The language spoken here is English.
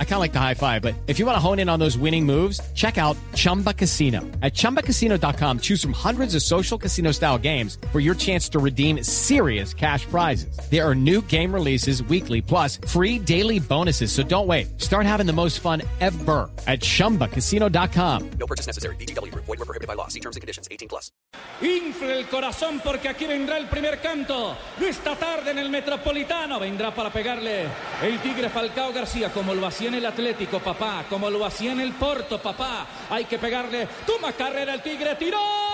I kind of like the high five, but if you want to hone in on those winning moves, check out Chumba Casino. At ChumbaCasino.com, choose from hundreds of social casino style games for your chance to redeem serious cash prizes. There are new game releases weekly, plus free daily bonuses. So don't wait. Start having the most fun ever at ChumbaCasino.com. No purchase necessary. VGW. Void were prohibited by law. See terms and conditions. 18 plus. Infle el corazón porque aquí vendrá el primer canto de esta tarde en el Metropolitano. Vendrá para pegarle el Tigre Falcao García como lo hacía en el Atlético, papá. Como lo hacía en el Porto, papá. Hay que pegarle. Toma carrera el Tigre. Tiró.